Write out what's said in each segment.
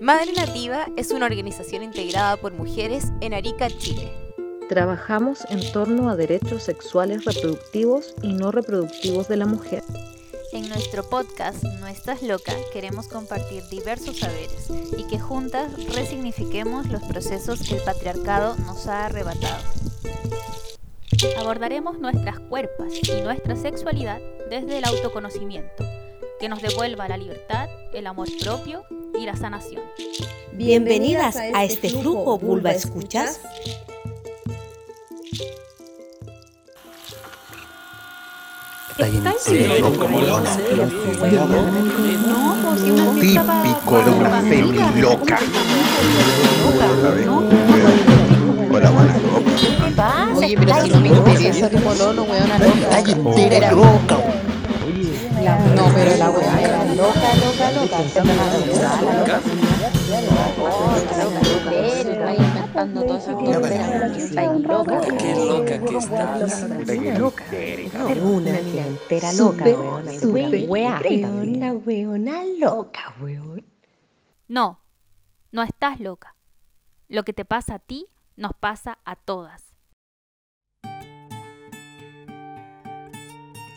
Madre Nativa es una organización integrada por mujeres en Arica, Chile. Trabajamos en torno a derechos sexuales reproductivos y no reproductivos de la mujer. En nuestro podcast No estás loca queremos compartir diversos saberes y que juntas resignifiquemos los procesos que el patriarcado nos ha arrebatado. Abordaremos nuestras cuerpas y nuestra sexualidad desde el autoconocimiento, que nos devuelva la libertad, el amor propio y la sanación. Bienvenidas a este, este flujo Vulva Escuchas. Típico de una femi loca. Oye, pero si no me interesa tu pololo, weona loca. Entera loca. No, pero la weá era loca, loca, loca. loca. Todas esas loca. Qué loca que estás. Qué loca. Una mina entera loca. Súper weona loca, weón. No, no estás loca. Lo que te pasa a ti nos pasa a todas.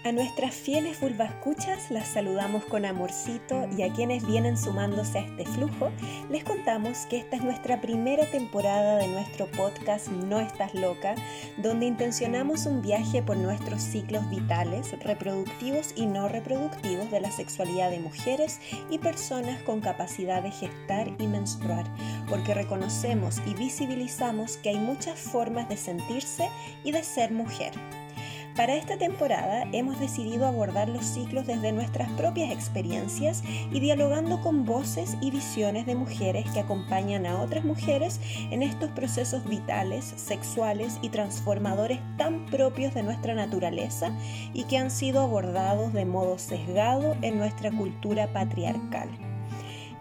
A nuestras fieles vulvascuchas las saludamos con amorcito y a quienes vienen sumándose a este flujo les contamos que esta es nuestra primera temporada de nuestro podcast No estás loca, donde intencionamos un viaje por nuestros ciclos vitales, reproductivos y no reproductivos de la sexualidad de mujeres y personas con capacidad de gestar y menstruar, porque reconocemos y visibilizamos que hay muchas formas de sentirse y de ser mujer. Para esta temporada hemos decidido abordar los ciclos desde nuestras propias experiencias y dialogando con voces y visiones de mujeres que acompañan a otras mujeres en estos procesos vitales, sexuales y transformadores tan propios de nuestra naturaleza y que han sido abordados de modo sesgado en nuestra cultura patriarcal.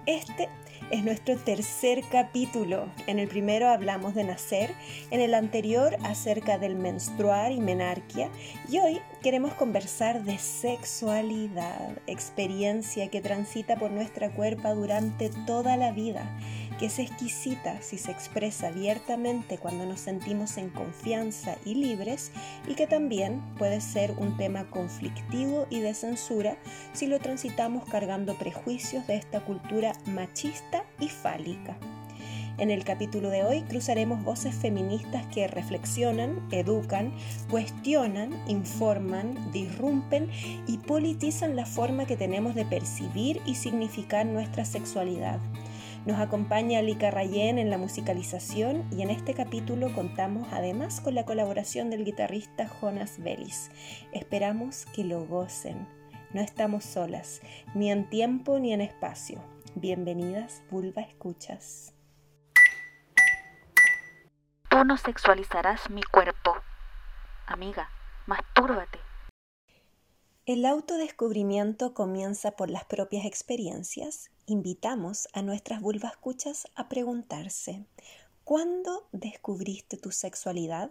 Este es nuestro tercer capítulo. En el primero hablamos de nacer, en el anterior acerca del menstruar y menarquia y hoy queremos conversar de sexualidad, experiencia que transita por nuestra cuerpa durante toda la vida es exquisita si se expresa abiertamente cuando nos sentimos en confianza y libres y que también puede ser un tema conflictivo y de censura si lo transitamos cargando prejuicios de esta cultura machista y fálica. En el capítulo de hoy cruzaremos voces feministas que reflexionan, educan, cuestionan, informan, disrumpen y politizan la forma que tenemos de percibir y significar nuestra sexualidad. Nos acompaña Lika Rayen en la musicalización y en este capítulo contamos además con la colaboración del guitarrista Jonas Bellis. Esperamos que lo gocen. No estamos solas, ni en tiempo ni en espacio. Bienvenidas, Vulva Escuchas. Tú no sexualizarás mi cuerpo. Amiga, mastúrbate. El autodescubrimiento comienza por las propias experiencias. Invitamos a nuestras vulvascuchas a preguntarse, ¿cuándo descubriste tu sexualidad?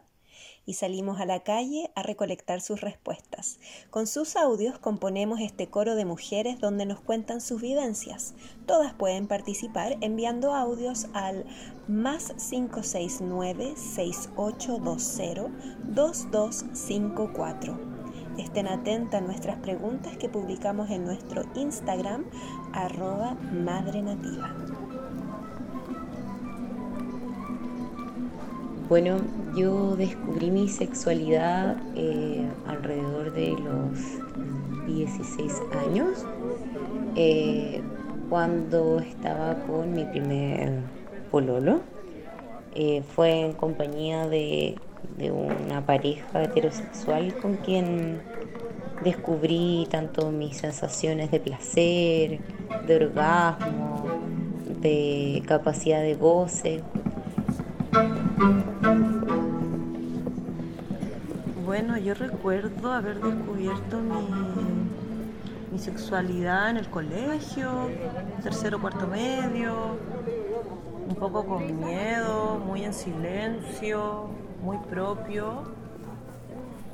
Y salimos a la calle a recolectar sus respuestas. Con sus audios componemos este coro de mujeres donde nos cuentan sus vivencias. Todas pueden participar enviando audios al más 569 6820 2254. Estén atentas a nuestras preguntas que publicamos en nuestro Instagram, arroba Madre. Bueno, yo descubrí mi sexualidad eh, alrededor de los 16 años, eh, cuando estaba con mi primer pololo. Eh, fue en compañía de de una pareja heterosexual con quien descubrí tanto mis sensaciones de placer, de orgasmo, de capacidad de goce. Bueno, yo recuerdo haber descubierto mi, sexualidad en el colegio, tercero, cuarto medio, un poco con miedo, muy en silencio, muy propio.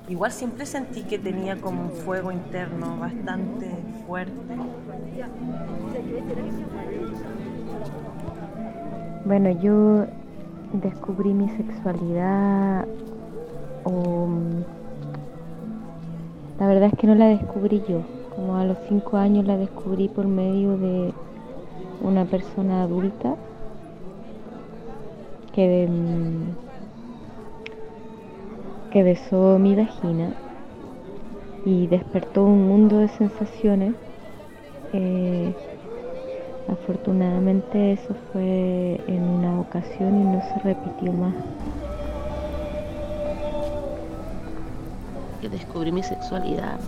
igual siempre sentí que tenía como un fuego interno bastante fuerte. Bueno, yo descubrí mi sexualidad o la verdad es que no la descubrí yo. Como a los cinco años la descubrí por medio de una persona adulta que, mm, que besó mi vagina y despertó un mundo de sensaciones. Eh, afortunadamente eso fue en una ocasión y no se repitió más. Descubrí mi sexualidad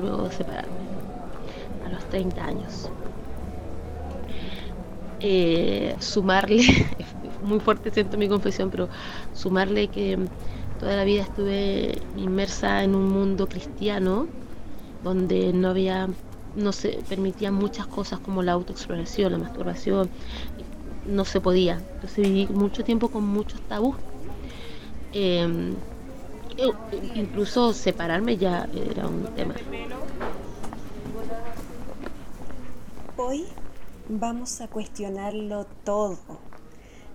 luego de separarme, a los 30 años. Eh, sumarle, muy fuerte siento mi confesión, pero sumarle que toda la vida estuve inmersa en un mundo cristiano donde no había, no se permitían muchas cosas como la autoexploración, la masturbación, no se podía. Entonces viví mucho tiempo con muchos tabús. Em, incluso separarme ya era un tema. Hoy vamos a cuestionarlo todo.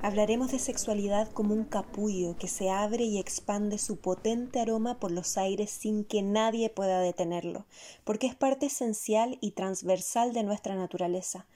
Hablaremos de sexualidad como un capullo que se abre y expande su potente aroma por los aires sin que nadie pueda detenerlo, porque es parte esencial y transversal de nuestra naturaleza.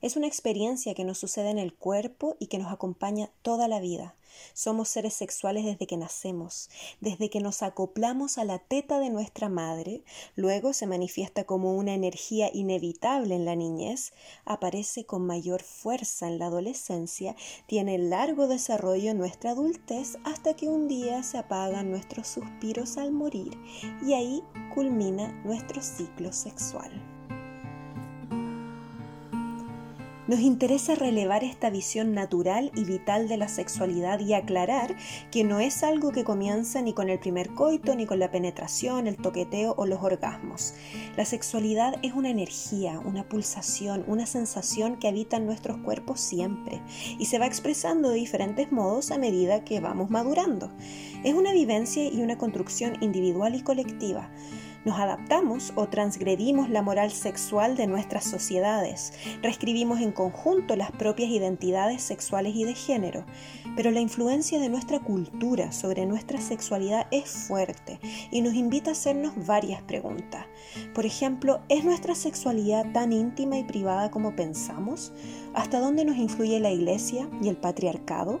Es una experiencia que nos sucede en el cuerpo y que nos acompaña toda la vida. Somos seres sexuales desde que nacemos, desde que nos acoplamos a la teta de nuestra madre, luego se manifiesta como una energía inevitable en la niñez, aparece con mayor fuerza en la adolescencia, tiene largo desarrollo en nuestra adultez hasta que un día se apagan nuestros suspiros al morir y ahí culmina nuestro ciclo sexual. Nos interesa relevar esta visión natural y vital de la sexualidad y aclarar que no es algo que comienza ni con el primer coito, ni con la penetración, el toqueteo o los orgasmos. La sexualidad es una energía, una pulsación, una sensación que habita nuestros cuerpos siempre y se va expresando de diferentes modos a medida que vamos madurando. Es una vivencia y una construcción individual y colectiva. Nos adaptamos o transgredimos la moral sexual de nuestras sociedades, reescribimos en conjunto las propias identidades sexuales y de género, pero la influencia de nuestra cultura sobre nuestra sexualidad es fuerte y nos invita a hacernos varias preguntas. Por ejemplo, ¿es nuestra sexualidad tan íntima y privada como pensamos? ¿Hasta dónde nos influye la iglesia y el patriarcado?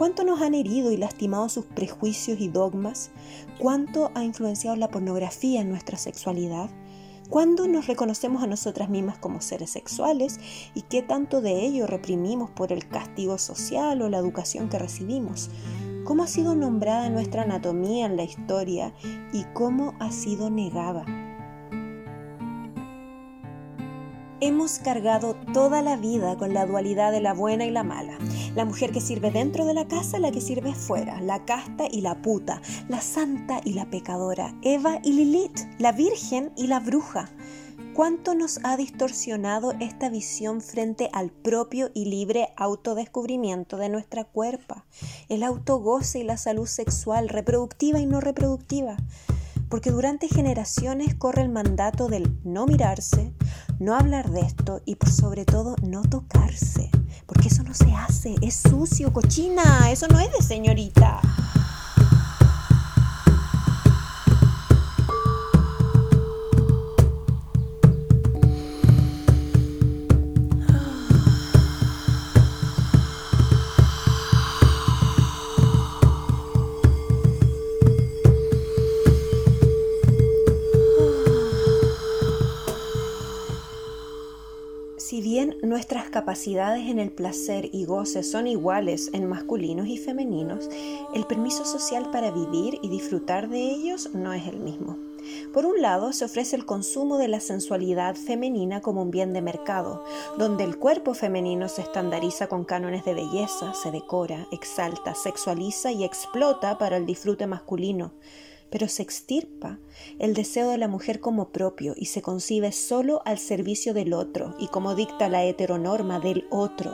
¿Cuánto nos han herido y lastimado sus prejuicios y dogmas? ¿Cuánto ha influenciado la pornografía en nuestra sexualidad? ¿Cuándo nos reconocemos a nosotras mismas como seres sexuales y qué tanto de ello reprimimos por el castigo social o la educación que recibimos? ¿Cómo ha sido nombrada nuestra anatomía en la historia y cómo ha sido negada? Hemos cargado toda la vida con la dualidad de la buena y la mala. La mujer que sirve dentro de la casa, la que sirve fuera, la casta y la puta, la santa y la pecadora, Eva y Lilith, la virgen y la bruja. ¿Cuánto nos ha distorsionado esta visión frente al propio y libre autodescubrimiento de nuestra cuerpa, el autogoce y la salud sexual, reproductiva y no reproductiva? Porque durante generaciones corre el mandato del no mirarse, no hablar de esto y por sobre todo no tocarse, porque eso no se hace, es sucio, cochina, eso no es de señorita. Nuestras capacidades en el placer y goce son iguales en masculinos y femeninos, el permiso social para vivir y disfrutar de ellos no es el mismo. Por un lado, se ofrece el consumo de la sensualidad femenina como un bien de mercado, donde el cuerpo femenino se estandariza con cánones de belleza, se decora, exalta, sexualiza y explota para el disfrute masculino pero se extirpa el deseo de la mujer como propio y se concibe solo al servicio del otro y como dicta la heteronorma del otro,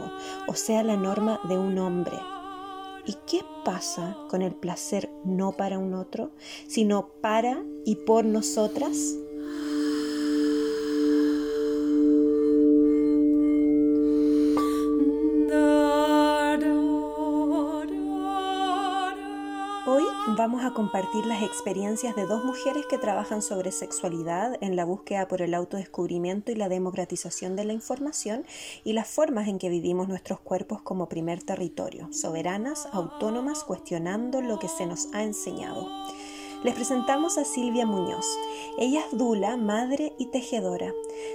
o sea, la norma de un hombre. ¿Y qué pasa con el placer no para un otro, sino para y por nosotras? A compartir las experiencias de dos mujeres que trabajan sobre sexualidad en la búsqueda por el autodescubrimiento y la democratización de la información y las formas en que vivimos nuestros cuerpos como primer territorio, soberanas, autónomas, cuestionando lo que se nos ha enseñado. Les presentamos a Silvia Muñoz. Ella es dula, madre y tejedora.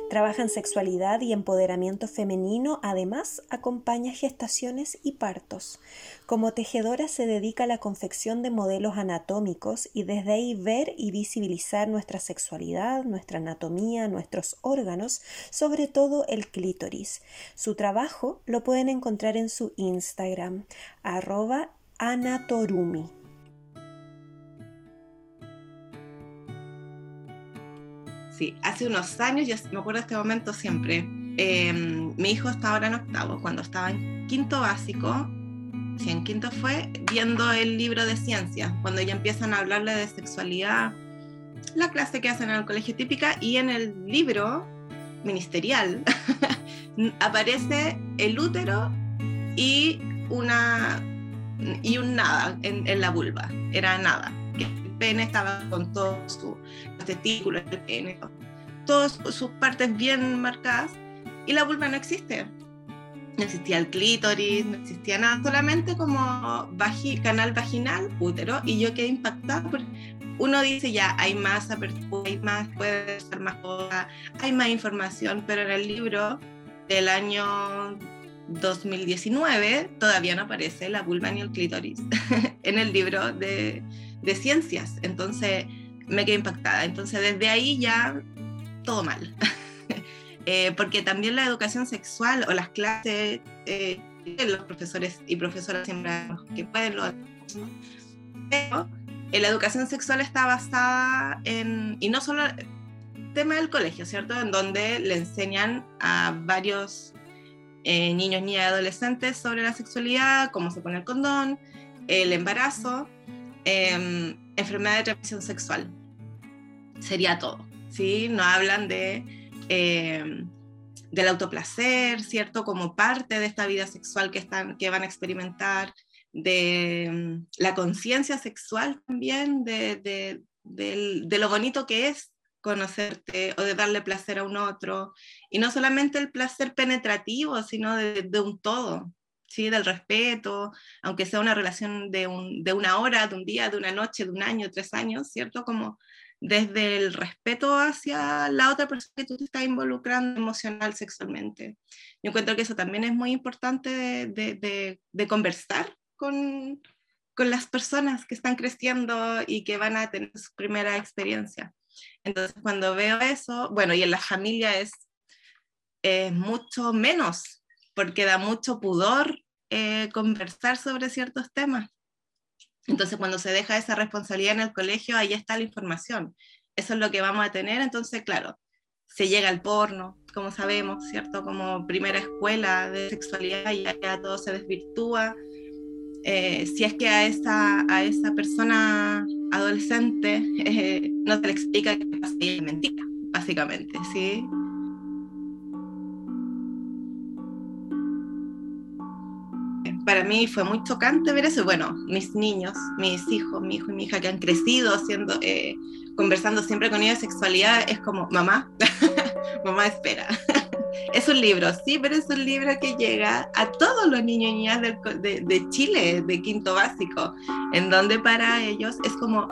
Trabaja en sexualidad y empoderamiento femenino, además acompaña gestaciones y partos. Como tejedora se dedica a la confección de modelos anatómicos y desde ahí ver y visibilizar nuestra sexualidad, nuestra anatomía, nuestros órganos, sobre todo el clítoris. Su trabajo lo pueden encontrar en su Instagram, arroba anatorumi. Hace unos años, yo me acuerdo de este momento siempre, em, mi hijo estaba ahora en octavo, cuando estaba en quinto básico, si en quinto fue, viendo el libro de ciencias, cuando ya empiezan a hablarle de sexualidad, la clase que hacen en el colegio típica, y en el libro ministerial aparece el útero y una y un nada en, en la vulva, era nada pene estaba con todos sus testículos, el pene, todas sus partes bien marcadas, y la vulva no existe. No existía el clítoris, no existía nada, solamente como canal vaginal, útero, y yo quedé impactada porque uno dice ya hay más apertura, hay más, puede ser más cosas, hay más información, pero en el libro del año 2019 todavía no aparece la vulva ni el clítoris en el libro de, de ciencias. Entonces me quedé impactada. Entonces desde ahí ya todo mal. Eh, porque también la educación sexual o las clases, eh, los profesores y profesoras siempre que pueden lo pero eh, la educación sexual está basada en, y no solo el tema del colegio, ¿cierto? En donde le enseñan a varios niños, niñas y adolescentes sobre la sexualidad, cómo se pone el condón, el embarazo, Em, enfermedad de transmisión sexual. Sería todo, ¿sí? No hablan de, em, del autoplacer, ¿cierto? Como parte de esta vida sexual que, están, que van a experimentar, de em, la conciencia sexual también, de, de, lo bonito que es conocerte o de darle placer a un otro. Y no solamente el placer penetrativo, sino de un todo, ¿sí? del respeto, aunque sea una relación de, un, de, una hora, de un día, de una noche, de un año, tres años, ¿cierto? Como desde el respeto hacia la otra persona que tú te estás involucrando emocional, sexualmente. Yo encuentro que eso también es muy importante de, de, de conversar con, con las personas que están creciendo y que van a tener su primera experiencia. Entonces, cuando veo eso, bueno, y en la familia es, es mucho menos, porque da mucho pudor eh, conversar sobre ciertos temas. Entonces, cuando se deja esa responsabilidad en el colegio, ahí está la información. Eso es lo que vamos a tener. Entonces, claro, se llega al porno, como sabemos, ¿cierto? Como primera escuela de sexualidad, y ya todo se desvirtúa. Eh, si es que a esa, a esa persona adolescente eh, no se le explica que es mentira, básicamente, ¿sí? Para mí fue muy chocante ver eso. Bueno, mis niños, mis hijos, mi hijo y mi hija que han crecido haciendo, eh, conversando siempre con ellos de sexualidad, es como, mamá, mamá espera. es un libro, sí, pero es un libro que llega a todos los niños y niñas de, de, Chile, de quinto básico, en donde para ellos es como,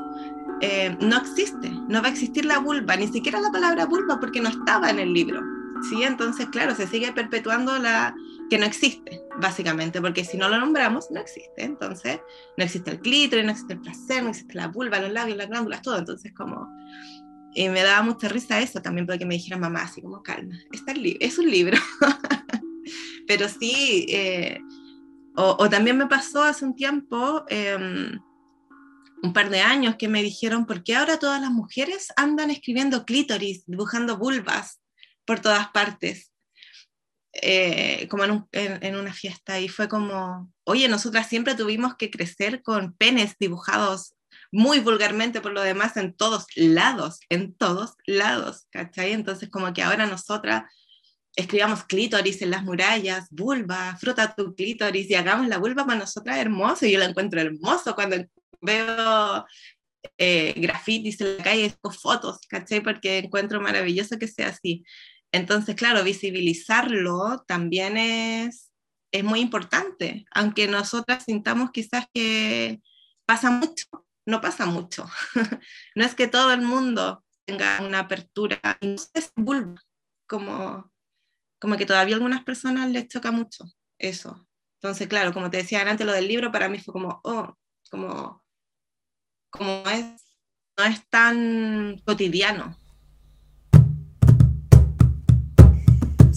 eh, no existe, no va a existir la vulva, ni siquiera la palabra vulva porque no estaba en el libro. ¿sí? Entonces, claro, se sigue perpetuando la que no existe, básicamente, porque si no lo nombramos, no existe. Entonces, no existe el clítoris, no existe el placer, no existe la vulva, los labios, las glándulas, todo. Entonces, como... Y me daba mucha risa eso también, porque me dijeran, mamá, así como calma, es un libro. Pero sí, eh, o, también me pasó hace un tiempo, em, un par de años, que me dijeron, ¿por qué ahora todas las mujeres andan escribiendo clítoris, dibujando vulvas? por todas partes. Eh, como en, una fiesta y fue como, oye, nosotras siempre tuvimos que crecer con penes dibujados muy vulgarmente por lo demás en todos lados, en todos lados, ¿cachai? Entonces como que ahora nosotras escribamos clítoris en las murallas, vulva, fruta tu clítoris y hagamos la vulva para nosotras hermoso. Y yo la encuentro hermoso cuando veo eh, grafitis en la calle, fotos, ¿cachai? Porque encuentro maravilloso que sea así. Entonces, claro, visibilizarlo también es, es muy importante, aunque nosotras sintamos quizás que pasa mucho, no pasa mucho. no es que todo el mundo tenga una apertura, no es vulva, como, como que todavía a algunas personas les choca mucho eso. Entonces, claro, como te decía antes, lo del libro para mí fue como, oh, como, como es, no es tan cotidiano.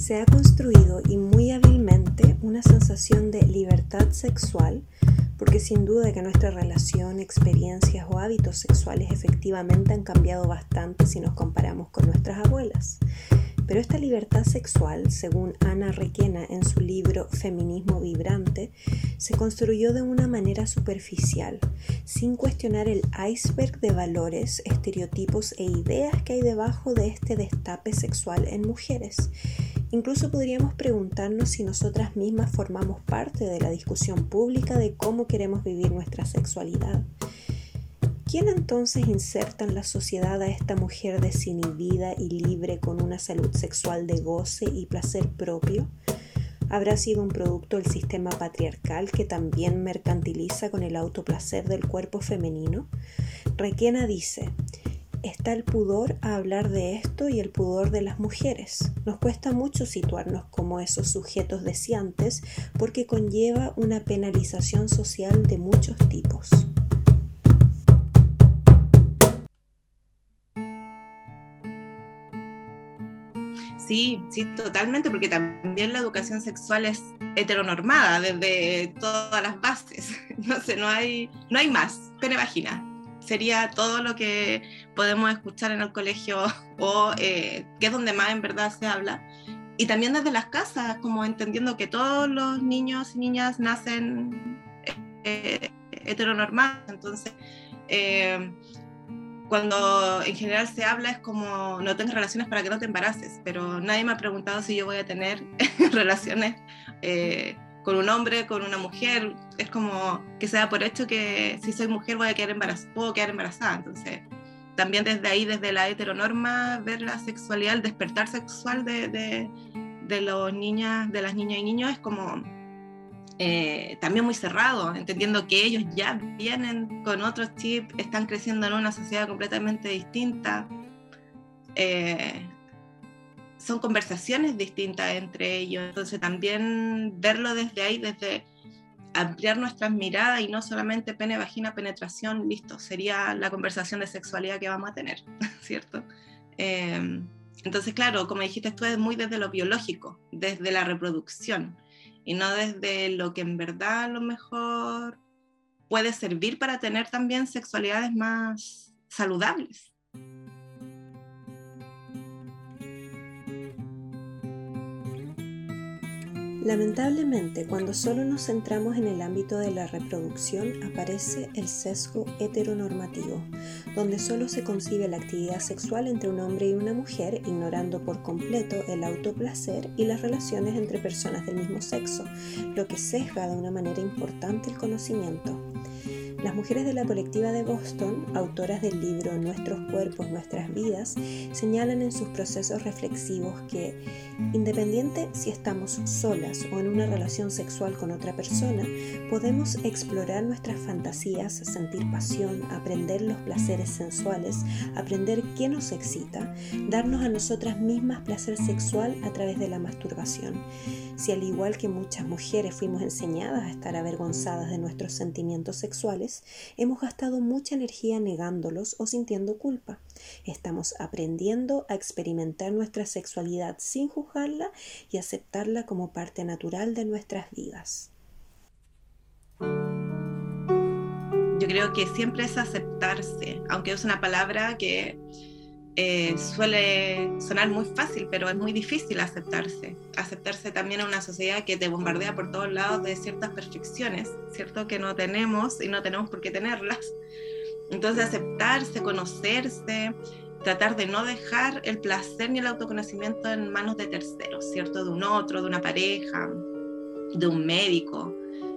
Se ha construido y muy hábilmente una sensación de libertad sexual porque sin duda que nuestra relación, experiencias o hábitos sexuales efectivamente han cambiado bastante si nos comparamos con nuestras abuelas. Pero esta libertad sexual, según Ana Requena en su libro Feminismo Vibrante, se construyó de una manera superficial, sin cuestionar el iceberg de valores, estereotipos e ideas que hay debajo de este destape sexual en mujeres. Incluso podríamos preguntarnos si nosotras mismas formamos parte de la discusión pública de cómo queremos vivir nuestra sexualidad. ¿Quién entonces inserta en la sociedad a esta mujer desinhibida y libre con una salud sexual de goce y placer propio? ¿Habrá sido un producto del sistema patriarcal que también mercantiliza con el autoplacer del cuerpo femenino? Requena dice, está el pudor a hablar de esto y el pudor de las mujeres. Nos cuesta mucho situarnos como esos sujetos deseantes porque conlleva una penalización social de muchos tipos. Sí, sí, totalmente, porque también la educación sexual es heteronormada desde todas las bases. No sé, no hay, no hay más. Pene vagina. Sería todo lo que podemos escuchar en el colegio o eh, que es donde más en verdad se habla. Y también desde las casas, como entendiendo que todos los niños y niñas nacen eh, heteronormados. Entonces, eh, cuando en general se habla es como no tengas relaciones para que no te embaraces, pero nadie me ha preguntado si yo voy a tener relaciones eh, con un hombre, con una mujer. Es como que se da por hecho que si soy mujer voy a quedar embarazada, puedo quedar embarazada. Entonces, también desde ahí, desde la heteronorma, ver la sexualidad, el despertar sexual de, de, los niñas, de las niñas y niños es como eh, también muy cerrado, entendiendo que ellos ya vienen con otros chips, están creciendo en una sociedad completamente distinta. Eh, son conversaciones distintas entre ellos, entonces también verlo desde ahí, desde ampliar nuestras miradas y no solamente pene, vagina, penetración, listo, sería la conversación de sexualidad que vamos a tener, ¿cierto? Eh, entonces, claro, como dijiste tú, es muy desde lo biológico, desde la reproducción y no desde lo que en verdad a lo mejor puede servir para tener también sexualidades más saludables. Lamentablemente, cuando solo nos centramos en el ámbito de la reproducción, aparece el sesgo heteronormativo, donde solo se concibe la actividad sexual entre un hombre y una mujer, ignorando por completo el autoplacer y las relaciones entre personas del mismo sexo, lo que sesga de una manera importante el conocimiento. Las mujeres de la colectiva de Boston, autoras del libro Nuestros cuerpos, nuestras vidas, señalan en sus procesos reflexivos que, independiente si estamos solas o en una relación sexual con otra persona, podemos explorar nuestras fantasías, sentir pasión, aprender los placeres sensuales, aprender qué nos excita, darnos a nosotras mismas placer sexual a través de la masturbación. Si al igual que muchas mujeres fuimos enseñadas a estar avergonzadas de nuestros sentimientos sexuales, hemos gastado mucha energía negándolos o sintiendo culpa. Estamos aprendiendo a experimentar nuestra sexualidad sin juzgarla y aceptarla como parte natural de nuestras vidas. Yo creo que siempre es aceptarse, aunque es una palabra que eh, suele sonar muy fácil, pero es muy difícil aceptarse. Aceptarse también en una sociedad que te bombardea por todos lados de ciertas perfecciones, ¿cierto? Que no tenemos y no tenemos por qué tenerlas. Entonces aceptarse, conocerse, tratar de no dejar el placer ni el autoconocimiento en manos de terceros, ¿cierto? De un otro, de una pareja, de un médico,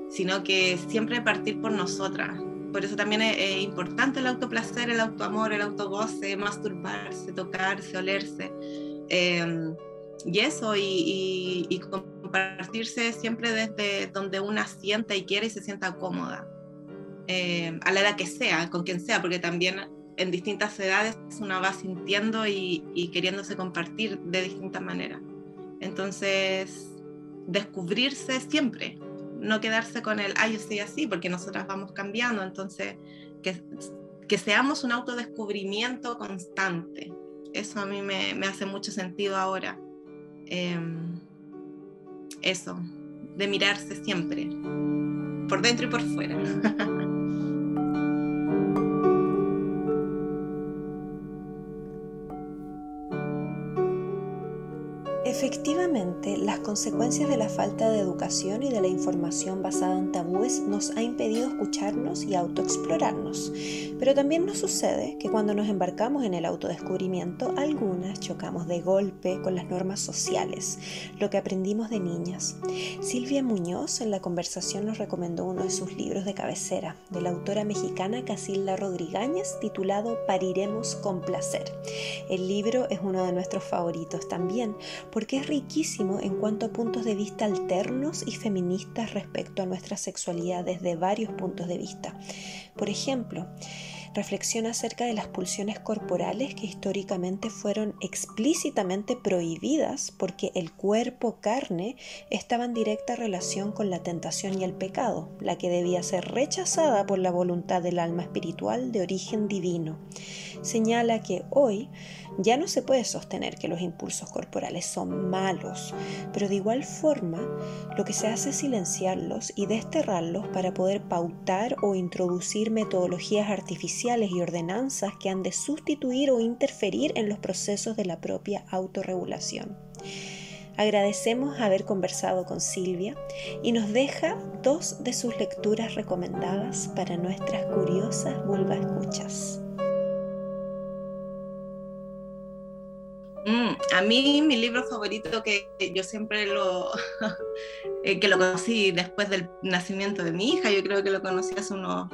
sino que siempre partir por nosotras, por eso también es, importante el autoplacer, el autoamor, el autogoce, masturbarse, tocarse, olerse. Em, y eso, y, compartirse siempre desde donde una sienta y quiere y se sienta cómoda, em, a la edad que sea, con quien sea, porque también en distintas edades una va sintiendo y, y queriéndose compartir de distintas maneras. Entonces, descubrirse siempre, no quedarse con el, ay, yo soy así, porque nosotras vamos cambiando, entonces que, que seamos un autodescubrimiento constante. Eso a mí me, me hace mucho sentido ahora. Em, eso, de mirarse siempre, por dentro y por fuera. Efectivamente, las consecuencias de la falta de educación y de la información basada en tabúes nos ha impedido escucharnos y autoexplorarnos. Pero también nos sucede que cuando nos embarcamos en el autodescubrimiento, algunas chocamos de golpe con las normas sociales, lo que aprendimos de niñas. Silvia Muñoz en la conversación nos recomendó uno de sus libros de cabecera, de la autora mexicana Casilda Rodríguez, titulado Pariremos con placer. El libro es uno de nuestros favoritos también, porque es riquísimo en cuanto a puntos de vista alternos y feministas respecto a nuestra sexualidad desde varios puntos de vista. Por ejemplo, reflexiona acerca de las pulsiones corporales que históricamente fueron explícitamente prohibidas porque el cuerpo carne estaba en directa relación con la tentación y el pecado, la que debía ser rechazada por la voluntad del alma espiritual de origen divino. Señala que hoy ya no se puede sostener que los impulsos corporales son malos, pero de igual forma lo que se hace es silenciarlos y desterrarlos para poder pautar o introducir metodologías artificiales y ordenanzas que han de sustituir o interferir en los procesos de la propia autorregulación. Agradecemos haber conversado con Silvia y nos deja dos de sus lecturas recomendadas para nuestras curiosas escuchas. Mm, a mí mi libro favorito que yo siempre lo eh, que lo conocí después del nacimiento de mi hija, yo creo que lo conocí hace unos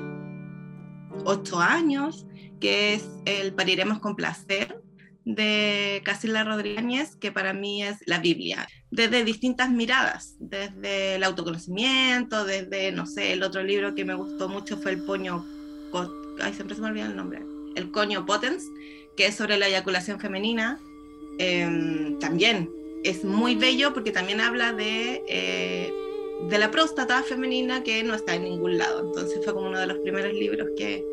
ocho años, que es el Pariremos con placer de Casilla Rodríguez, que para mí es la Biblia, desde distintas miradas, desde el autoconocimiento, desde, no sé, el otro libro que me gustó mucho fue el Poño, ay, siempre se me olvida el nombre, el Coño Potens, que es sobre la eyaculación femenina, Em, también es muy bello porque también habla de, eh, de la próstata femenina que no está en ningún lado. Entonces fue como uno de los primeros libros que,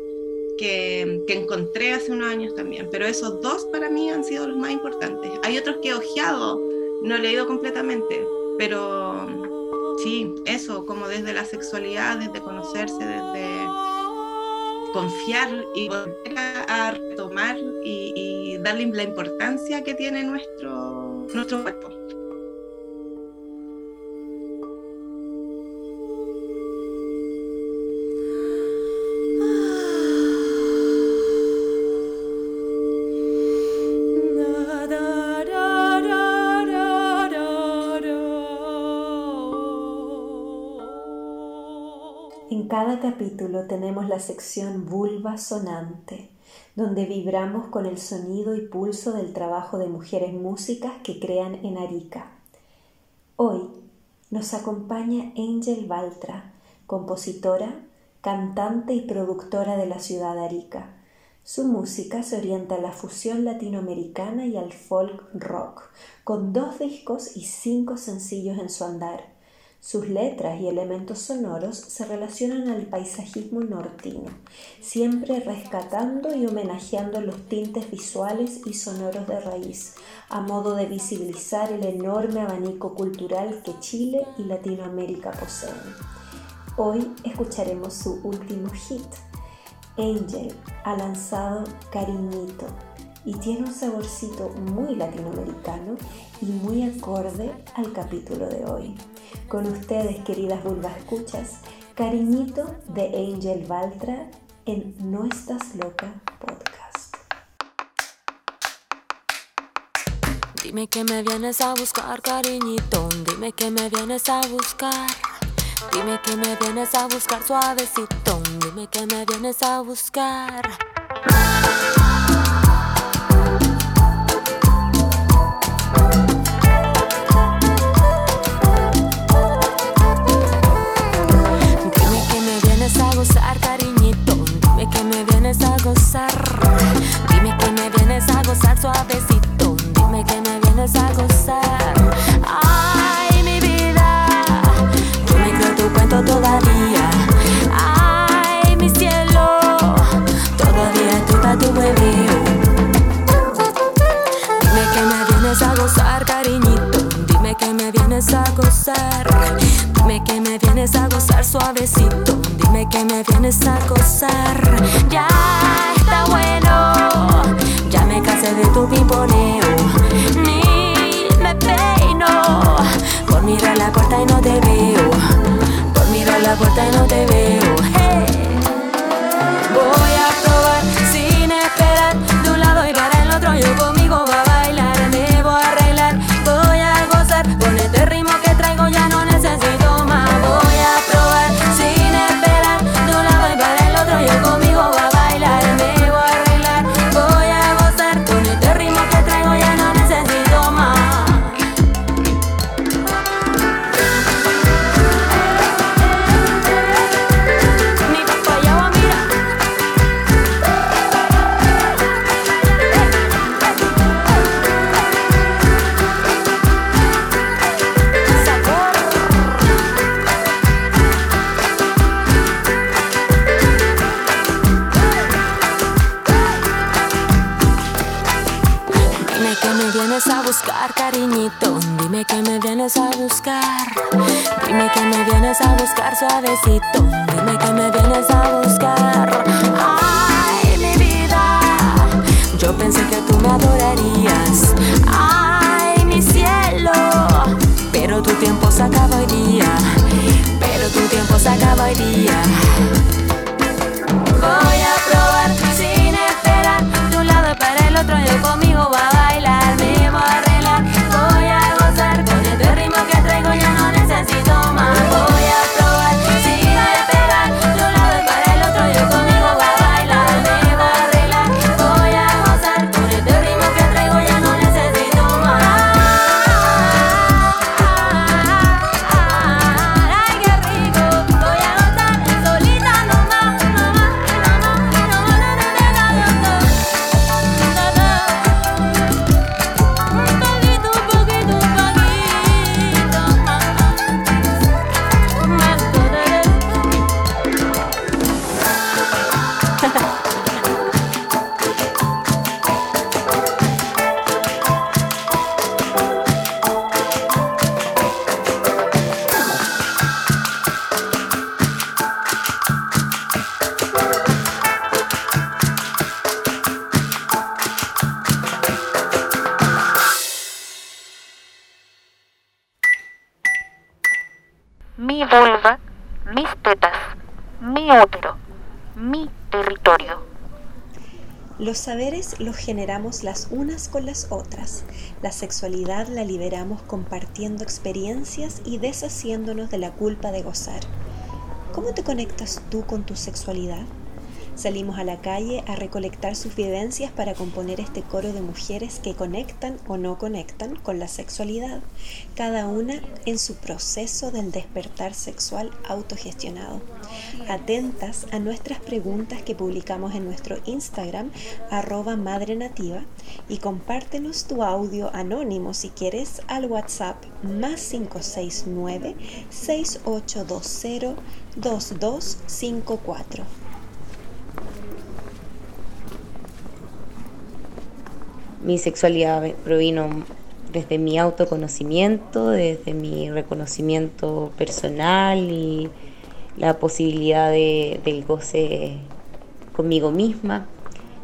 que, que, encontré hace unos años también. Pero esos dos para mí han sido los más importantes. Hay otros que he ojeado, no he leído completamente, pero sí, eso, como desde la sexualidad, desde conocerse, desde confiar y volver a, retomar y, darle la importancia que tiene nuestro, nuestro cuerpo. cada capítulo tenemos la sección vulva sonante, donde vibramos con el sonido y pulso del trabajo de mujeres músicas que crean en Arica. Hoy nos acompaña Angel Baltra, compositora, cantante y productora de la ciudad de Arica. Su música se orienta a la fusión latinoamericana y al folk rock, con dos discos y cinco sencillos en su andar. Sus letras y elementos sonoros se relacionan al paisajismo nortino, siempre rescatando y homenajeando los tintes visuales y sonoros de raíz, a modo de visibilizar el enorme abanico cultural que Chile y Latinoamérica poseen. Hoy escucharemos su último hit. Angel ha lanzado Cariñito, y tiene un saborcito muy latinoamericano y muy acorde al capítulo de hoy. Con ustedes, queridas vulvas escuchas, cariñito de Angel Valtra en No Estás Loca Podcast. Dime que me vienes a buscar, cariñito. Dime que me vienes a buscar. Dime que me vienes a buscar suavecito. Dime que me vienes a buscar. Suavecito. Dime que me vienes a gozar. Ay, mi vida. Yo me creo tu cuento todavía. Ay, mi cielo. Todavía tú estás tu hueveo. Dime que me vienes a gozar, cariñito. Dime que me vienes a gozar. Dime que me vienes a gozar suavecito. Dime que me vienes a gozar. Ya puerta y no te veo. Los saberes los generamos las unas con las otras. La sexualidad la liberamos compartiendo experiencias y deshaciéndonos de la culpa de gozar. ¿Cómo te conectas tú con tu sexualidad? Salimos a la calle a recolectar sus vivencias para componer este coro de mujeres que conectan o no conectan con la sexualidad, cada una en su proceso del despertar sexual autogestionado. Atentas a nuestras preguntas que publicamos en nuestro Instagram, arroba madre nativa, y compártenos tu audio anónimo si quieres al WhatsApp más 569 Mi sexualidad provino desde mi autoconocimiento, desde mi reconocimiento personal y la posibilidad de- del goce conmigo misma,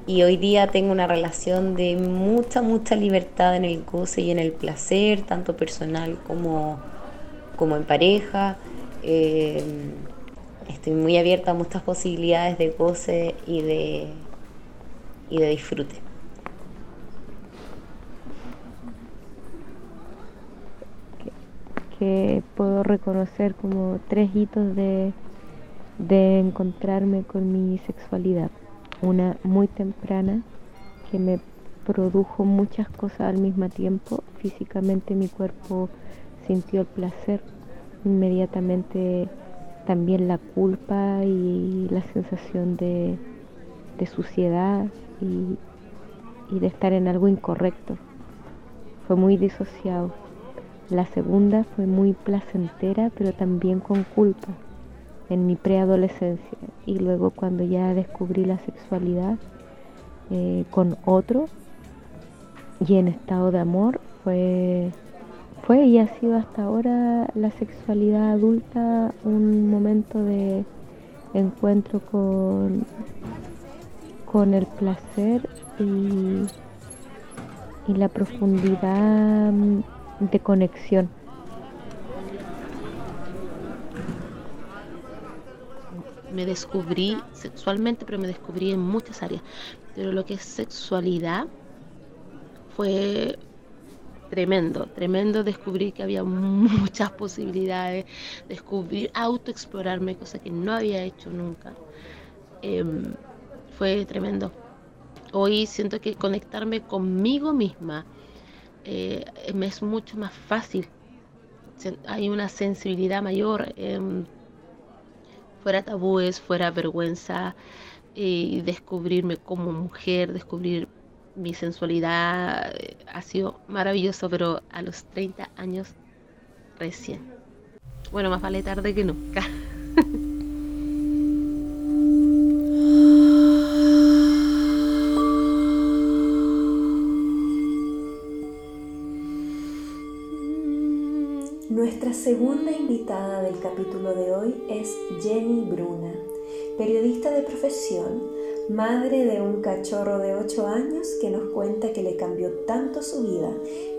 y hoy día tengo una relación de mucha, mucha libertad en el goce y en el placer, tanto personal como, como en pareja. Eh, estoy muy abierta a muchas posibilidades de goce y de, y de disfrute. Puedo reconocer como tres hitos de, de encontrarme con mi sexualidad. Una muy temprana que me produjo muchas cosas al mismo tiempo. Físicamente mi cuerpo sintió el placer, inmediatamente también la culpa y la sensación de, suciedad y, y de estar en algo incorrecto. Fue muy disociado. La segunda fue muy placentera, pero también con culpa en mi preadolescencia. Y luego cuando ya descubrí la sexualidad eh, con otro y en estado de amor, fue, fue y ha sido hasta ahora la sexualidad adulta un momento de encuentro con, con el placer y, y la profundidad de conexión. me descubrí sexualmente, pero me descubrí en muchas áreas. Pero lo que es sexualidad fue tremendo, tremendo descubrir que había muchas posibilidades, descubrir, autoexplorarme, cosa que no había hecho nunca. Em, fue tremendo. Hoy siento que conectarme conmigo misma eh, me es mucho más fácil. Hay una sensibilidad mayor. Em, fuera tabúes, fuera vergüenza, y descubrirme como mujer, descubrir mi sensualidad, eh, ha sido maravilloso, pero a los 30 años recién. Bueno, más vale tarde que nunca. segunda invitada del capítulo de hoy es Jenny Bruna, periodista de profesión, madre de un cachorro de 8 años que nos cuenta que le cambió tanto su vida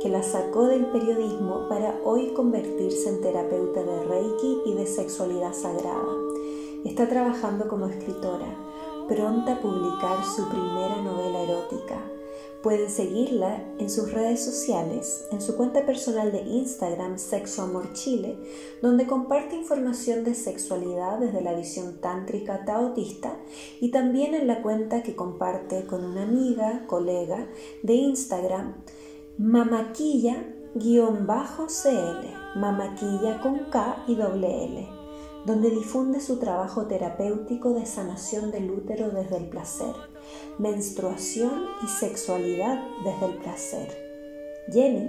que la sacó del periodismo para hoy convertirse en terapeuta de Reiki y de sexualidad sagrada. Está trabajando como escritora, pronta a publicar su primera novela erótica Pueden seguirla en sus redes sociales, en su cuenta personal de Instagram Sexo Amor Chile, donde comparte información de sexualidad desde la visión tántrica taotista y también en la cuenta que comparte con una amiga, colega de Instagram, mamaquilla-cl, mamaquilla con K y doble L, donde difunde su trabajo terapéutico de sanación del útero desde el placer menstruación y sexualidad desde el placer. Jenny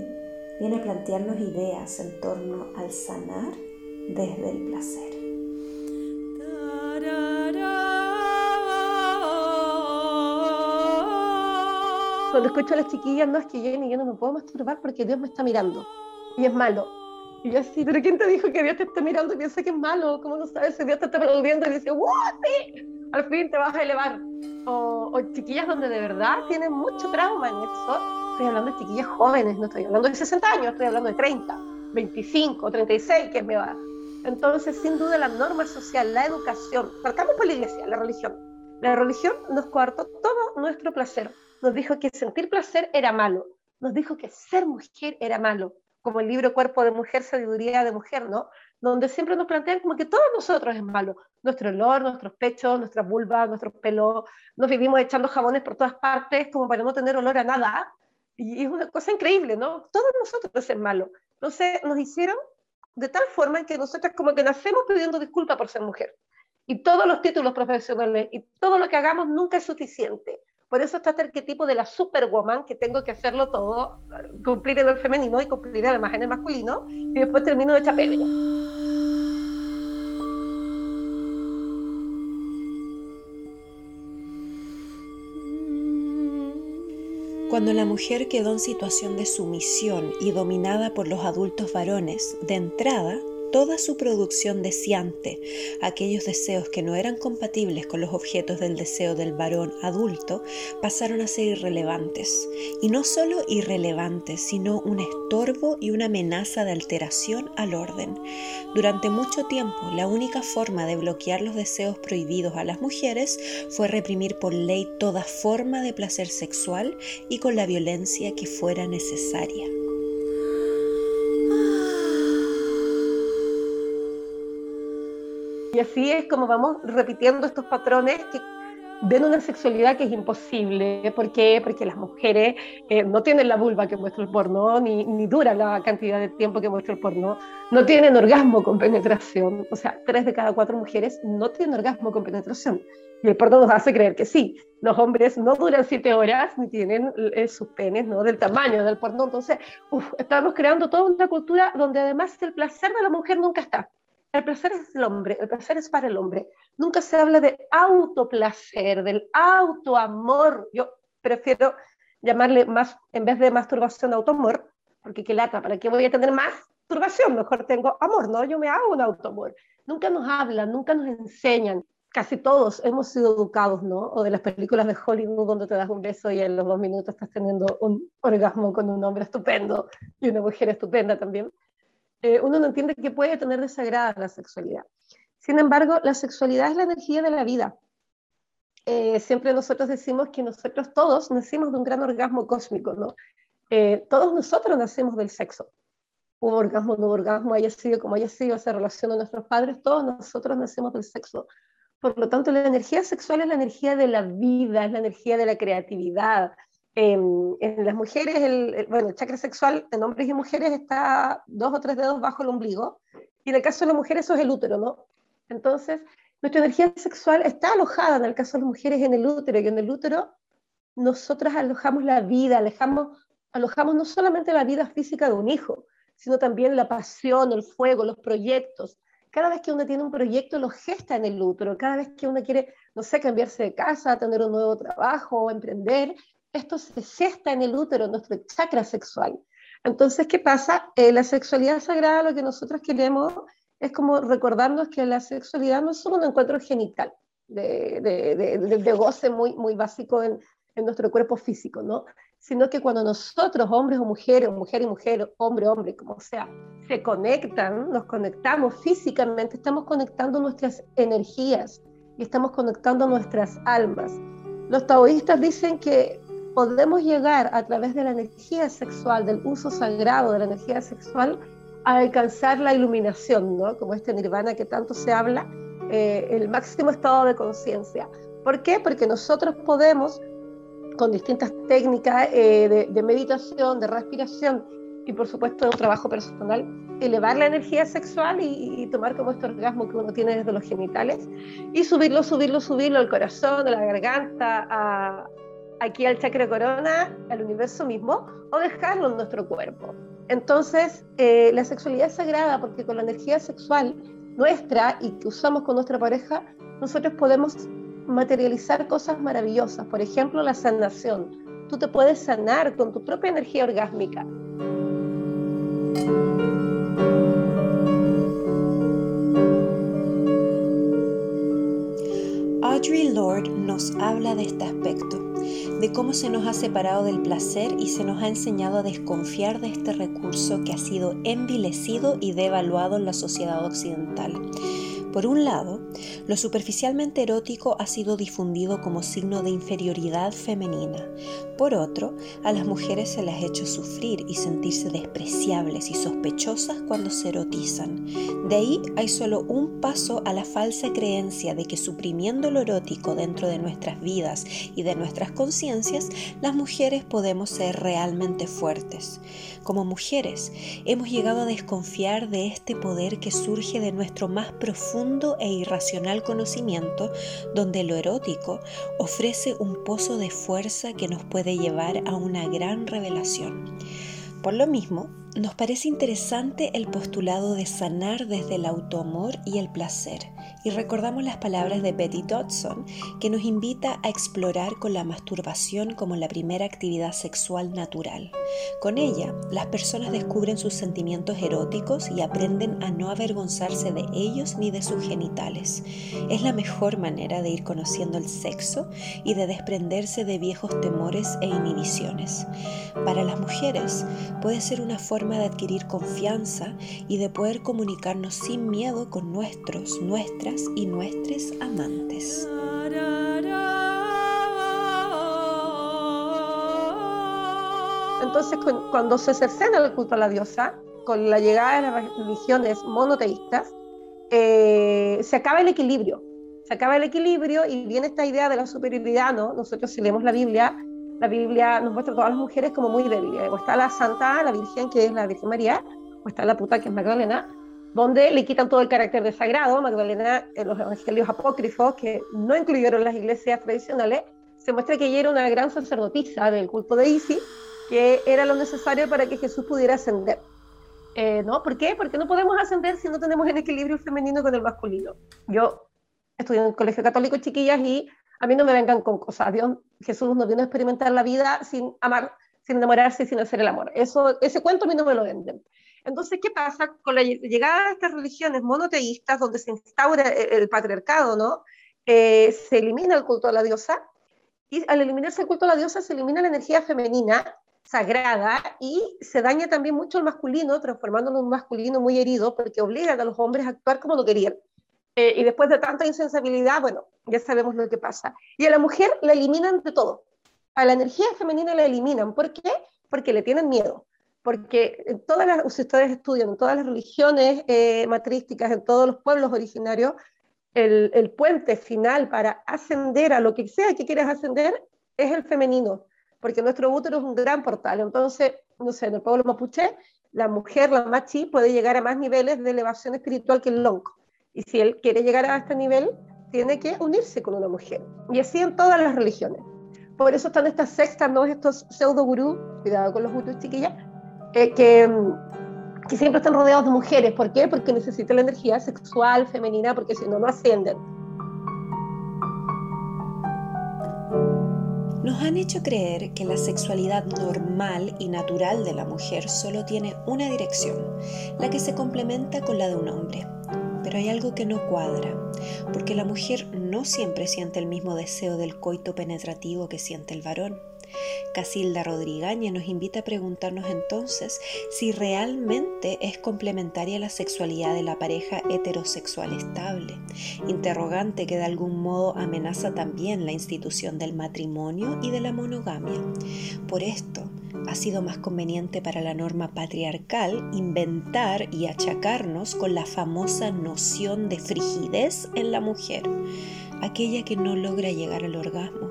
viene a plantearnos ideas en torno al sanar desde el placer. Cuando escucho a las chiquillas, no es que Jenny, yo no me puedo masturbar porque Dios me está mirando y es malo. Y yo así, ¿pero quién te dijo que Dios te está mirando y piensa que es malo? ¿Cómo no sabes si Dios te está viendo y dice, ¡wow! Sí! Al fin te vas a elevar o, chiquillas donde de verdad tienen mucho trauma en eso. Estoy hablando de chiquillas jóvenes, no estoy hablando de 60 años, estoy hablando de 30, 25, 36, que me va. Entonces, sin duda, la norma social, la educación, partamos por la iglesia, la religión. La religión nos coartó todo nuestro placer. Nos dijo que sentir placer era malo. Nos dijo que ser mujer era malo. Como el libro Cuerpo de Mujer, Sabiduría de Mujer, ¿no? Donde siempre nos plantean como que todos nosotros es malo. Nuestro olor, nuestros pechos, nuestras vulvas, nuestros pelos. Nos vivimos echando jabones por todas partes como para no tener olor a nada. Y es una cosa increíble, ¿no? Todos nosotros es malo. Entonces nos hicieron de tal forma que nosotros como que nacemos pidiendo disculpas por ser mujer. Y todos los títulos profesionales y todo lo que hagamos nunca es suficiente. Por eso está este arquetipo de la superwoman, que tengo que hacerlo todo, cumplir en el femenino y cumplir además en el masculino, y después termino de pedra. Cuando la mujer quedó en situación de sumisión y dominada por los adultos varones, de entrada toda su producción deseante, aquellos deseos que no eran compatibles con los objetos del deseo del varón adulto, pasaron a ser irrelevantes. Y no solo irrelevantes, sino un estorbo y una amenaza de alteración al orden. Durante mucho tiempo, la única forma de bloquear los deseos prohibidos a las mujeres fue reprimir por ley toda forma de placer sexual y con la violencia que fuera necesaria. Y así es como vamos repitiendo estos patrones que ven una sexualidad que es imposible. ¿Por qué? Porque las mujeres eh, no tienen la vulva que muestra el porno, ni, ni dura la cantidad de tiempo que muestra el porno, no tienen orgasmo con penetración. O sea, tres de cada cuatro mujeres no tienen orgasmo con penetración. Y el porno nos hace creer que sí. Los hombres no duran siete horas ni tienen eh, sus penes ¿no? del tamaño del porno. Entonces, uf, estamos creando toda una cultura donde además el placer de la mujer nunca está. El placer es el hombre, el placer es para el hombre. Nunca se habla de autoplacer, del autoamor. Yo prefiero llamarle más, en vez de masturbación, autoamor, porque qué lata, ¿para qué voy a tener más masturbación? Mejor tengo amor, ¿no? Yo me hago un autoamor. Nunca nos hablan, nunca nos enseñan. Casi todos hemos sido educados, ¿no? O de las películas de Hollywood donde te das un beso y en los dos minutos estás teniendo un orgasmo con un hombre estupendo y una mujer estupenda también. Eh, uno no entiende que puede tener desagrada la sexualidad. Sin embargo, la sexualidad es la energía de la vida. Eh, siempre nosotros decimos que nosotros todos nacimos de un gran orgasmo cósmico, ¿no? Eh, todos nosotros nacemos del sexo. Un orgasmo, no orgasmo, haya sido como haya sido esa relación de nuestros padres, todos nosotros nacemos del sexo. Por lo tanto, la energía sexual es la energía de la vida, es la energía de la creatividad, en las mujeres, el, bueno, el chakra sexual en hombres y mujeres está dos o tres dedos bajo el ombligo, y en el caso de las mujeres eso es el útero, ¿no? Entonces, nuestra energía sexual está alojada en el caso de las mujeres en el útero, y en el útero nosotras alojamos la vida, alojamos, alojamos no solamente la vida física de un hijo, sino también la pasión, el fuego, los proyectos. Cada vez que uno tiene un proyecto, lo gesta en el útero. Cada vez que uno quiere, no sé, cambiarse de casa, tener un nuevo trabajo, emprender, esto se gesta en el útero, nuestro chakra sexual. Entonces, ¿qué pasa? Eh, la sexualidad sagrada, lo que nosotros queremos es como recordarnos que la sexualidad no es solo un encuentro genital, de, de, de, goce muy, muy básico en, en, nuestro cuerpo físico, ¿no? Sino que cuando nosotros, hombres o mujeres, mujer y mujer, hombre, hombre, como sea, se conectan, nos conectamos físicamente, estamos conectando nuestras energías y estamos conectando nuestras almas. Los taoístas dicen que podemos llegar a través de la energía sexual, del uso sagrado de la energía sexual, a alcanzar la iluminación, ¿no? Como este nirvana que tanto se habla, eh, el máximo estado de conciencia. ¿Por qué? Porque nosotros podemos, con distintas técnicas eh, de, meditación, de respiración y por supuesto de un trabajo personal, elevar la energía sexual y, y, tomar como este orgasmo que uno tiene desde los genitales y subirlo, subirlo, subirlo al corazón, a la garganta, a, aquí al chakra corona, al universo mismo, o dejarlo en nuestro cuerpo. Entonces, eh, la sexualidad es sagrada porque con la energía sexual nuestra y que usamos con nuestra pareja, nosotros podemos materializar cosas maravillosas. Por ejemplo, la sanación. Tú te puedes sanar con tu propia energía orgásmica. Audrey Lord nos habla de este aspecto de cómo se nos ha separado del placer y se nos ha enseñado a desconfiar de este recurso que ha sido envilecido y devaluado en la sociedad occidental. Por un lado, lo superficialmente erótico ha sido difundido como signo de inferioridad femenina. Por otro, a las mujeres se les ha hecho sufrir y sentirse despreciables y sospechosas cuando se erotizan. De ahí hay solo un paso a la falsa creencia de que suprimiendo lo erótico dentro de nuestras vidas y de nuestras conciencias, las mujeres podemos ser realmente fuertes. Como mujeres, hemos llegado a desconfiar de este poder que surge de nuestro más profundo e irracional conocimiento, donde lo erótico ofrece un pozo de fuerza que nos puede llevar a una gran revelación. Por lo mismo, nos parece interesante el postulado de sanar desde el autoamor y el placer, y recordamos las palabras de Betty Dodson, que nos invita a explorar con la masturbación como la primera actividad sexual natural. Con ella, las personas descubren sus sentimientos eróticos y aprenden a no avergonzarse de ellos ni de sus genitales. Es la mejor manera de ir conociendo el sexo y de desprenderse de viejos temores e inhibiciones. Para las mujeres, puede ser una forma de adquirir confianza y de poder comunicarnos sin miedo con nuestros, nuestras y nuestros amantes. Entonces, cuando se cercena el culto a la diosa, con la llegada de las religiones monoteístas, eh, se acaba el equilibrio. Se acaba el equilibrio y viene esta idea de la superioridad, ¿no? Nosotros si leemos la Biblia, la Biblia nos muestra a todas las mujeres como muy débiles. O está la santa, la virgen, que es la Virgen María, o está la puta, que es Magdalena, donde le quitan todo el carácter de sagrado. Magdalena, en los evangelios apócrifos, que no incluyeron las iglesias tradicionales, se muestra que ella era una gran sacerdotisa del culto de Isis, que era lo necesario para que Jesús pudiera ascender. Eh, ¿no? ¿Por qué? Porque no podemos ascender si no tenemos el equilibrio femenino con el masculino. Yo estudié en un colegio católico, chiquillas, y a mí no me vengan con cosas. Dios, Jesús nos vino a experimentar la vida sin amar, sin enamorarse, sin hacer el amor. Eso, ese cuento a mí no me lo venden. Entonces, ¿qué pasa con la llegada de estas religiones monoteístas, donde se instaura el patriarcado, ¿no? Eh, se elimina el culto a la diosa, y al eliminarse el culto a la diosa se elimina la energía femenina sagrada y se daña también mucho el masculino, transformándolo en un masculino muy herido, porque obligan a los hombres a actuar como no querían. Eh, y después de tanta insensibilidad, bueno, ya sabemos lo que pasa. Y a la mujer la eliminan de todo. A la energía femenina la eliminan. ¿Por qué? Porque le tienen miedo porque todas las, si ustedes estudian todas las religiones eh, matrísticas, en todos los pueblos originarios, el, el, puente final para ascender a lo que sea que quieras ascender es el femenino, porque nuestro útero es un gran portal. Entonces, no sé, en el pueblo mapuche, la mujer, la machi, puede llegar a más niveles de elevación espiritual que el lonco. Y si él quiere llegar a este nivel, tiene que unirse con una mujer. Y así en todas las religiones. Por eso están estas sextas, ¿no? estos pseudo gurús, cuidado con los gurús chiquillas, eh, que, que, siempre están rodeados de mujeres. ¿Por qué? Porque necesitan la energía sexual, femenina, porque si no, no ascienden. Nos han hecho creer que la sexualidad normal y natural de la mujer solo tiene una dirección, la que se complementa con la de un hombre. Pero hay algo que no cuadra, porque la mujer no siempre siente el mismo deseo del coito penetrativo que siente el varón. Casilda Rodrigaña nos invita a preguntarnos entonces si realmente es complementaria la sexualidad de la pareja heterosexual estable, interrogante que de algún modo amenaza también la institución del matrimonio y de la monogamia. Por esto, ha sido más conveniente para la norma patriarcal inventar y achacarnos con la famosa noción de frigidez en la mujer, aquella que no logra llegar al orgasmo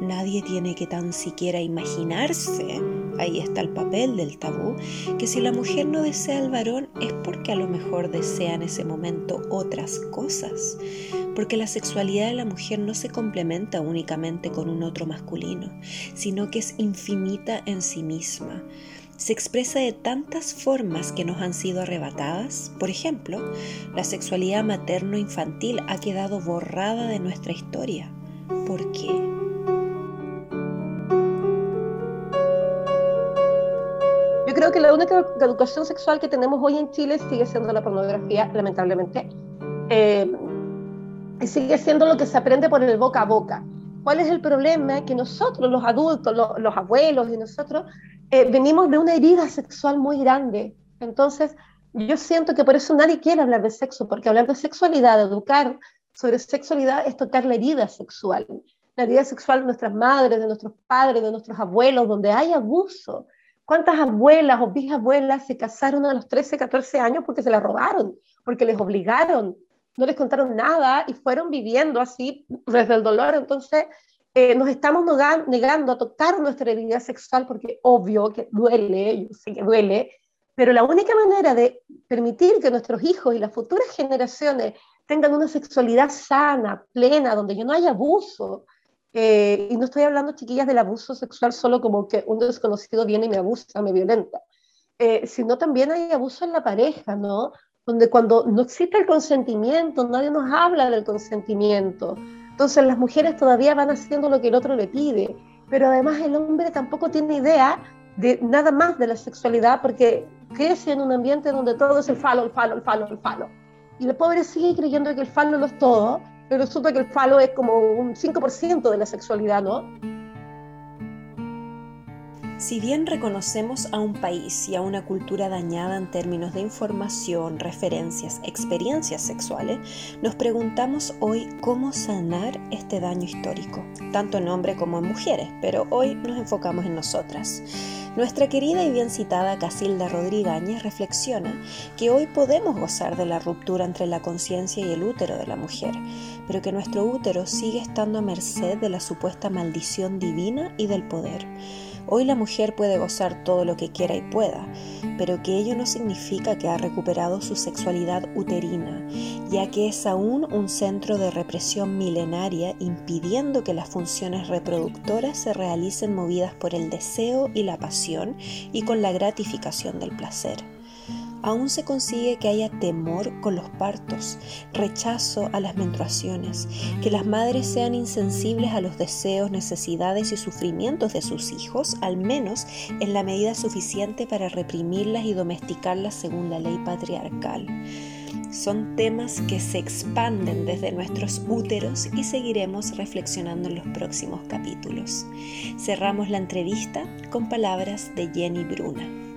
Nadie tiene que tan siquiera imaginarse, ahí está el papel del tabú, que si la mujer no desea al varón es porque a lo mejor desea en ese momento otras cosas, porque la sexualidad de la mujer no se complementa únicamente con un otro masculino, sino que es infinita en sí misma se expresa de tantas formas que nos han sido arrebatadas. Por ejemplo, la sexualidad materno-infantil ha quedado borrada de nuestra historia. ¿Por qué? Creo que la única educación sexual que tenemos hoy en Chile sigue siendo la pornografía, lamentablemente. Eh, sigue siendo lo que se aprende por el boca a boca. ¿Cuál es el problema? Que nosotros, los adultos, los, abuelos y nosotros, eh, venimos de una herida sexual muy grande. Entonces, yo siento que por eso nadie quiere hablar de sexo, porque hablar de sexualidad, educar sobre sexualidad, es tocar la herida sexual. La herida sexual de nuestras madres, de nuestros padres, de nuestros abuelos, donde hay abuso ¿Cuántas abuelas o bisabuelas se casaron a los 13, 14 años porque se la robaron, porque les obligaron, no les contaron nada y fueron viviendo así desde el dolor? Entonces, eh, nos estamos negando a tocar nuestra herida sexual porque obvio que duele, yo sé que duele, pero la única manera de permitir que nuestros hijos y las futuras generaciones tengan una sexualidad sana, plena, donde ya no haya abuso, eh, y no estoy hablando, chiquillas, del abuso sexual solo como que un desconocido viene y me abusa, me violenta, eh, sino también hay abuso en la pareja, ¿no? donde cuando no existe el consentimiento, nadie nos habla del consentimiento. Entonces las mujeres todavía van haciendo lo que el otro le pide, pero además el hombre tampoco tiene idea de nada más de la sexualidad porque crece en un ambiente donde todo es el falo, el falo, el falo, el falo. Y el pobre sigue creyendo que el falo no es todo, pero resulta que el falo es como un 5% de la sexualidad, ¿no? Si bien reconocemos a un país y a una cultura dañada en términos de información, referencias, experiencias sexuales, nos preguntamos hoy cómo sanar este daño histórico, tanto en hombres como en mujeres, pero hoy nos enfocamos en nosotras. Nuestra querida y bien citada Casilda Rodríguez reflexiona que hoy podemos gozar de la ruptura entre la conciencia y el útero de la mujer, pero que nuestro útero sigue estando a merced de la supuesta maldición divina y del poder. Hoy la mujer puede gozar todo lo que quiera y pueda, pero que ello no significa que ha recuperado su sexualidad uterina, ya que es aún un centro de represión milenaria impidiendo que las funciones reproductoras se realicen movidas por el deseo y la pasión y con la gratificación del placer aún se consigue que haya temor con los partos, rechazo a las menstruaciones, que las madres sean insensibles a los deseos, necesidades y sufrimientos de sus hijos, al menos en la medida suficiente para reprimirlas y domesticarlas según la ley patriarcal. Son temas que se expanden desde nuestros úteros y seguiremos reflexionando en los próximos capítulos. Cerramos la entrevista con palabras de Jenny Bruna.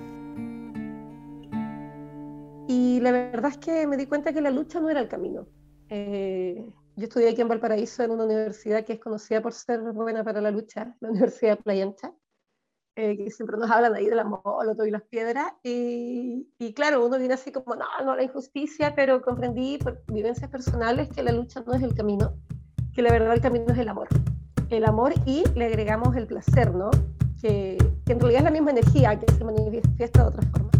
Y la verdad es que me di cuenta que la lucha no era el camino. Eh, yo estudié aquí en Valparaíso en una universidad que es conocida por ser buena para la lucha, la Universidad de Playa Ancha, eh, que siempre nos hablan ahí de la molotov y las piedras. Y, y, claro, uno viene así como, no, no, la injusticia, pero comprendí por vivencias personales que la lucha no es el camino, que la verdad el camino es el amor. El amor y le agregamos el placer, ¿no? Que, que en realidad es la misma energía que se manifiesta de otra forma.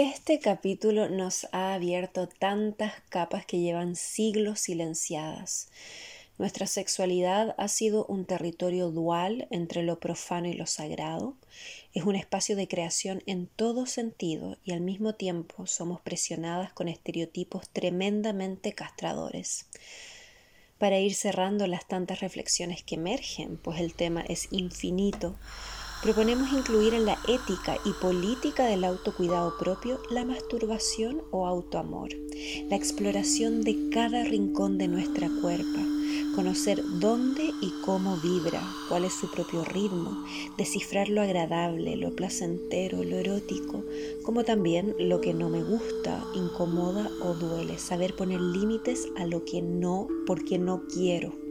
Este capítulo nos ha abierto tantas capas que llevan siglos silenciadas. Nuestra sexualidad ha sido un territorio dual entre lo profano y lo sagrado. Es un espacio de creación en todo sentido y al mismo tiempo somos presionadas con estereotipos tremendamente castradores. Para ir cerrando las tantas reflexiones que emergen, pues el tema es infinito, Proponemos incluir en la ética y política del autocuidado propio la masturbación o autoamor, la exploración de cada rincón de nuestra cuerpa, conocer dónde y cómo vibra, cuál es su propio ritmo, descifrar lo agradable, lo placentero, lo erótico, como también lo que no me gusta, incomoda o duele, saber poner límites a lo que no porque no quiero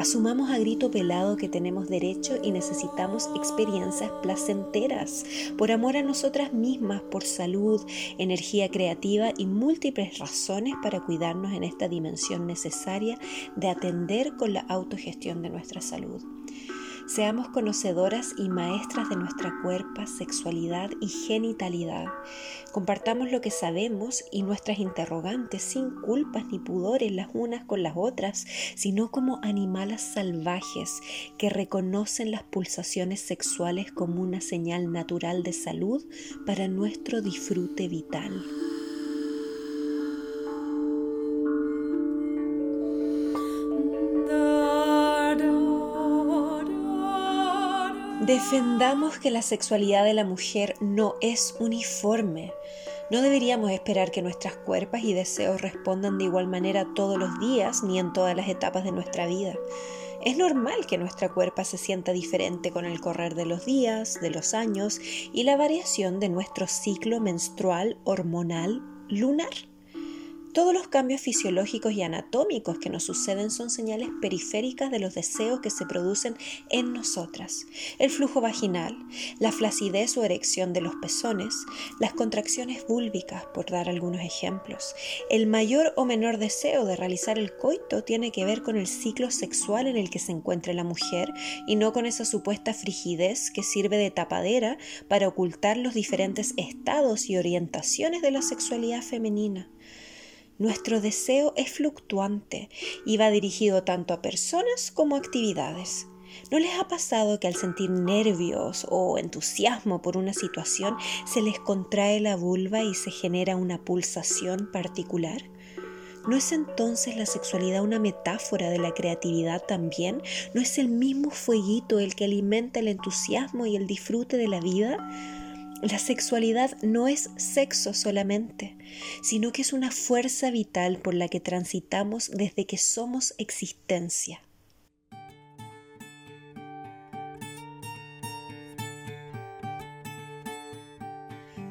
Asumamos a grito pelado que tenemos derecho y necesitamos experiencias placenteras, por amor a nosotras mismas, por salud, energía creativa y múltiples razones para cuidarnos en esta dimensión necesaria de atender con la autogestión de nuestra salud. Seamos conocedoras y maestras de nuestra cuerpo, sexualidad y genitalidad. Compartamos lo que sabemos y nuestras interrogantes sin culpas ni pudores las unas con las otras, sino como animales salvajes que reconocen las pulsaciones sexuales como una señal natural de salud para nuestro disfrute vital. Defendamos que la sexualidad de la mujer no es uniforme. No deberíamos esperar que nuestras cuerpos y deseos respondan de igual manera todos los días ni en todas las etapas de nuestra vida. Es normal que nuestra cuerpa se sienta diferente con el correr de los días, de los años y la variación de nuestro ciclo menstrual, hormonal, lunar. Todos los cambios fisiológicos y anatómicos que nos suceden son señales periféricas de los deseos que se producen en nosotras. El flujo vaginal, la flacidez o erección de los pezones, las contracciones búlbicas, por dar algunos ejemplos. El mayor o menor deseo de realizar el coito tiene que ver con el ciclo sexual en el que se encuentra la mujer y no con esa supuesta frigidez que sirve de tapadera para ocultar los diferentes estados y orientaciones de la sexualidad femenina. Nuestro deseo es fluctuante y va dirigido tanto a personas como a actividades. ¿No les ha pasado que al sentir nervios o entusiasmo por una situación se les contrae la vulva y se genera una pulsación particular? ¿No es entonces la sexualidad una metáfora de la creatividad también? ¿No es el mismo fueguito el que alimenta el entusiasmo y el disfrute de la vida? La sexualidad no es sexo solamente, sino que es una fuerza vital por la que transitamos desde que somos existencia.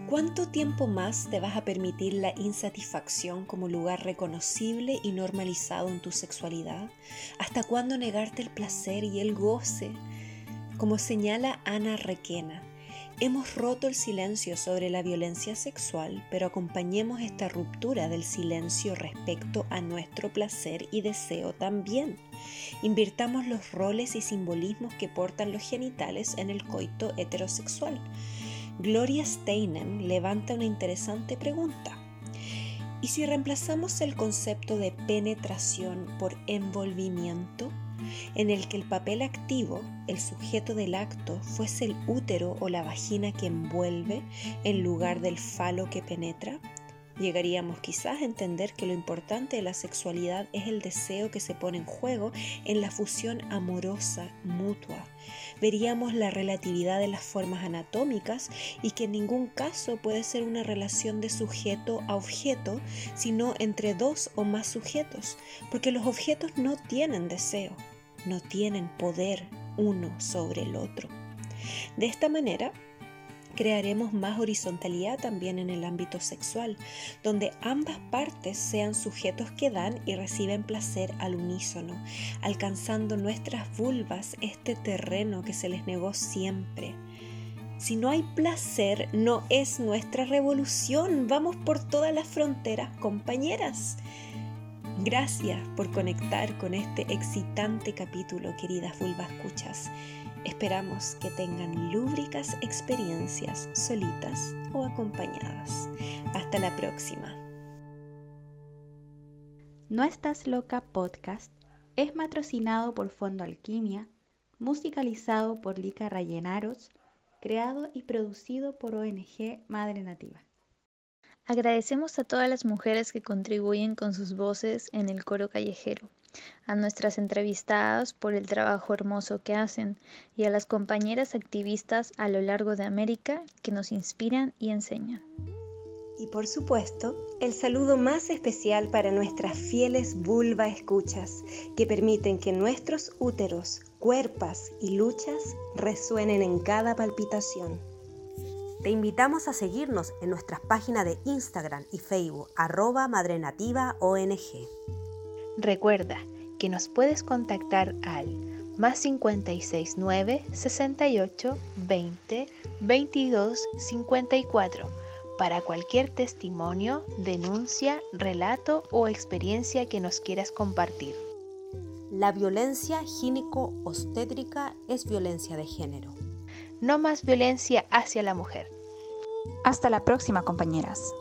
¿Cuánto tiempo más te vas a permitir la insatisfacción como lugar reconocible y normalizado en tu sexualidad? ¿Hasta cuándo negarte el placer y el goce? Como señala Ana Requena, hemos roto el silencio sobre la violencia sexual, pero acompañemos esta ruptura del silencio respecto a nuestro placer y deseo también. Invirtamos los roles y simbolismos que portan los genitales en el coito heterosexual. Gloria Steinem levanta una interesante pregunta. ¿Y si reemplazamos el concepto de penetración por envolvimiento, en el que el papel activo, el sujeto del acto, fuese el útero o la vagina que envuelve en lugar del falo que penetra? Llegaríamos quizás a entender que lo importante de la sexualidad es el deseo que se pone en juego en la fusión amorosa mutua. Veríamos la relatividad de las formas anatómicas y que en ningún caso puede ser una relación de sujeto a objeto, sino entre dos o más sujetos, porque los objetos no tienen deseo, no tienen poder uno sobre el otro. De esta manera, crearemos más horizontalidad también en el ámbito sexual, donde ambas partes sean sujetos que dan y reciben placer al unísono, alcanzando nuestras vulvas este terreno que se les negó siempre. Si no hay placer, no es nuestra revolución. Vamos por todas las fronteras, compañeras. Gracias por conectar con este excitante capítulo, queridas vulvas escuchas. Esperamos que tengan lúbricas experiencias solitas o acompañadas. Hasta la próxima. No estás loca podcast es patrocinado por Fondo Alquimia, musicalizado por Lica Rayenaros, creado y producido por ONG Madre Nativa. Agradecemos a todas las mujeres que contribuyen con sus voces en el coro callejero a nuestras entrevistadas por el trabajo hermoso que hacen y a las compañeras activistas a lo largo de América que nos inspiran y enseñan. Y por supuesto, el saludo más especial para nuestras fieles vulva escuchas, que permiten que nuestros úteros, cuerpas y luchas resuenen en cada palpitación. Te invitamos a seguirnos en nuestras páginas de Instagram y Facebook, arroba Madre Nativa ONG. Recuerda que nos puedes contactar al más 569 68 20 22 54 para cualquier testimonio, denuncia, relato o experiencia que nos quieras compartir. La violencia gínico-obstétrica es violencia de género. No más violencia hacia la mujer. Hasta la próxima, compañeras.